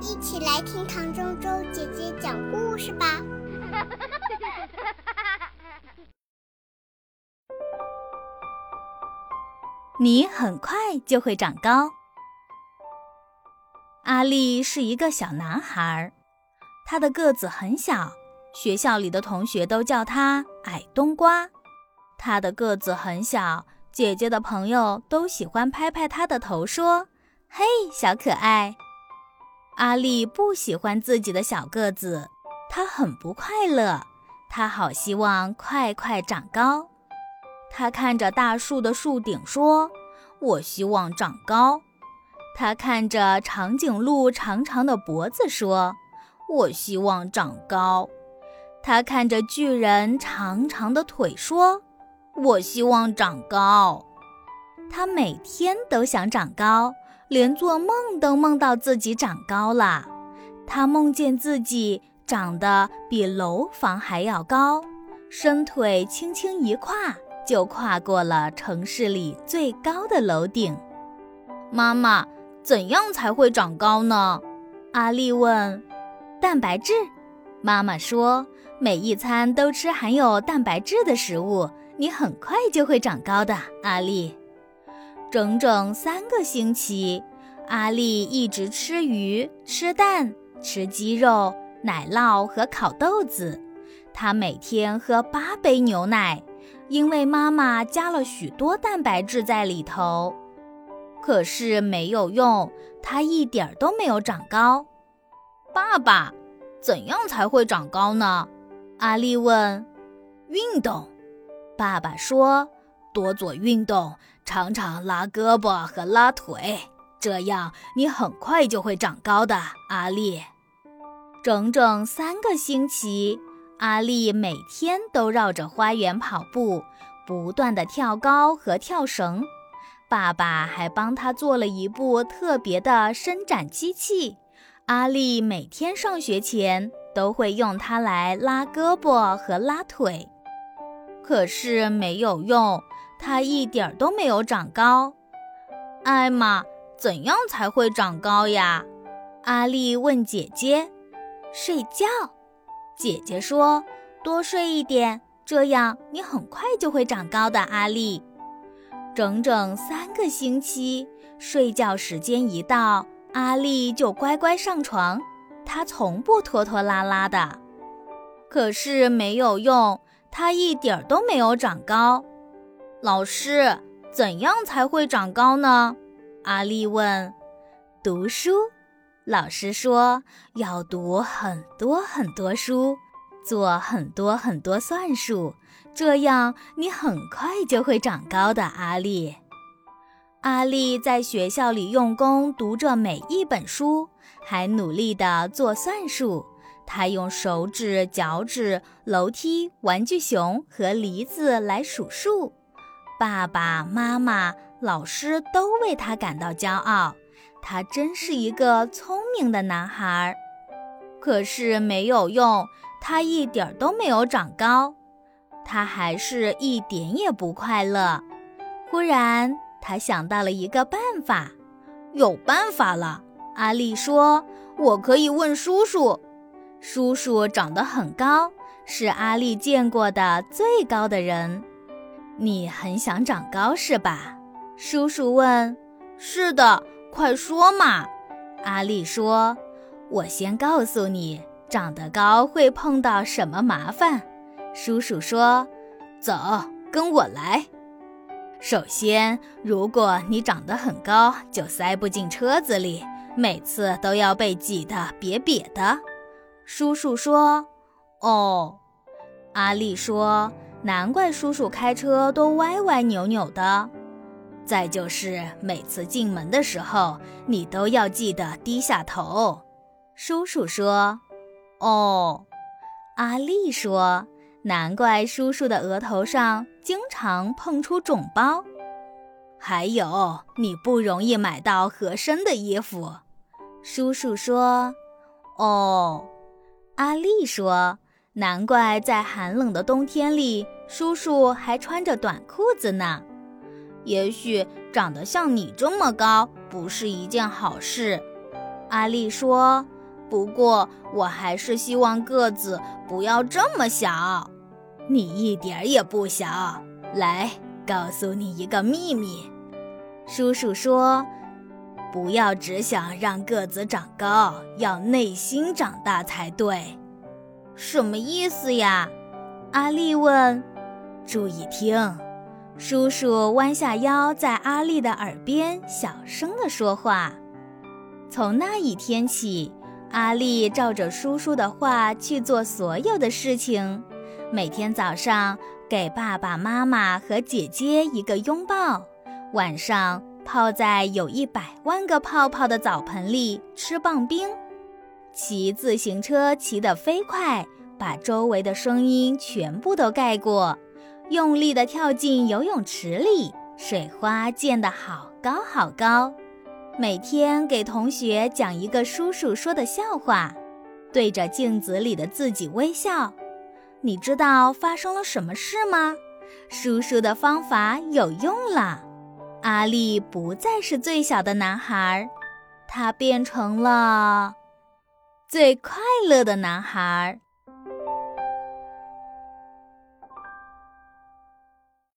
一起来听唐周周姐姐讲故事吧。你很快就会长高。阿力是一个小男孩，他的个子很小，学校里的同学都叫他矮冬瓜。他的个子很小，姐姐的朋友都喜欢拍拍他的头，说：“嘿，小可爱。”阿力不喜欢自己的小个子，他很不快乐，他好希望快快长高。他看着大树的树顶说：“我希望长高。”他看着长颈鹿长长的脖子说：“我希望长高。”他看着巨人长长的腿说：“我希望长高。”他每天都想长高。连做梦都梦到自己长高了，他梦见自己长得比楼房还要高，伸腿轻轻一跨就跨过了城市里最高的楼顶。妈妈，怎样才会长高呢？阿丽问。蛋白质，妈妈说，每一餐都吃含有蛋白质的食物，你很快就会长高的。阿丽。整整三个星期，阿丽一直吃鱼、吃蛋、吃鸡肉、奶酪和烤豆子。她每天喝八杯牛奶，因为妈妈加了许多蛋白质在里头。可是没有用，她一点儿都没有长高。爸爸，怎样才会长高呢？阿丽问。运动，爸爸说。多做运动，常常拉胳膊和拉腿，这样你很快就会长高的，阿丽。整整三个星期，阿丽每天都绕着花园跑步，不断的跳高和跳绳。爸爸还帮他做了一部特别的伸展机器，阿丽每天上学前都会用它来拉胳膊和拉腿。可是没有用。他一点儿都没有长高，艾玛，怎样才会长高呀？阿丽问姐姐。睡觉，姐姐说，多睡一点，这样你很快就会长高的。阿丽，整整三个星期，睡觉时间一到，阿丽就乖乖上床，她从不拖拖拉拉的。可是没有用，她一点儿都没有长高。老师，怎样才会长高呢？阿丽问。读书，老师说要读很多很多书，做很多很多算术，这样你很快就会长高的。阿丽，阿丽在学校里用功读着每一本书，还努力地做算术。她用手指、脚趾、楼梯、玩具熊和梨子来数数。爸爸妈妈、老师都为他感到骄傲，他真是一个聪明的男孩。可是没有用，他一点都没有长高，他还是一点也不快乐。忽然，他想到了一个办法，有办法了！阿丽说：“我可以问叔叔。”叔叔长得很高，是阿丽见过的最高的人。你很想长高是吧？叔叔问。是的，快说嘛。阿丽说。我先告诉你，长得高会碰到什么麻烦。叔叔说。走，跟我来。首先，如果你长得很高，就塞不进车子里，每次都要被挤得瘪瘪的。叔叔说。哦。阿丽说。难怪叔叔开车都歪歪扭扭的。再就是每次进门的时候，你都要记得低下头。叔叔说：“哦。”阿丽说：“难怪叔叔的额头上经常碰出肿包。”还有，你不容易买到合身的衣服。叔叔说：“哦。”阿丽说。难怪在寒冷的冬天里，叔叔还穿着短裤子呢。也许长得像你这么高不是一件好事。阿丽说：“不过我还是希望个子不要这么小。”你一点也不小。来，告诉你一个秘密。叔叔说：“不要只想让个子长高，要内心长大才对。”什么意思呀？阿丽问。注意听，叔叔弯下腰，在阿丽的耳边小声地说话。从那一天起，阿丽照着叔叔的话去做所有的事情。每天早上给爸爸妈妈和姐姐一个拥抱，晚上泡在有一百万个泡泡的澡盆里吃棒冰，骑自行车骑得飞快，把周围的声音全部都盖过。用力地跳进游泳池里，水花溅得好高好高。每天给同学讲一个叔叔说的笑话，对着镜子里的自己微笑。你知道发生了什么事吗？叔叔的方法有用了，阿力不再是最小的男孩，他变成了最快乐的男孩。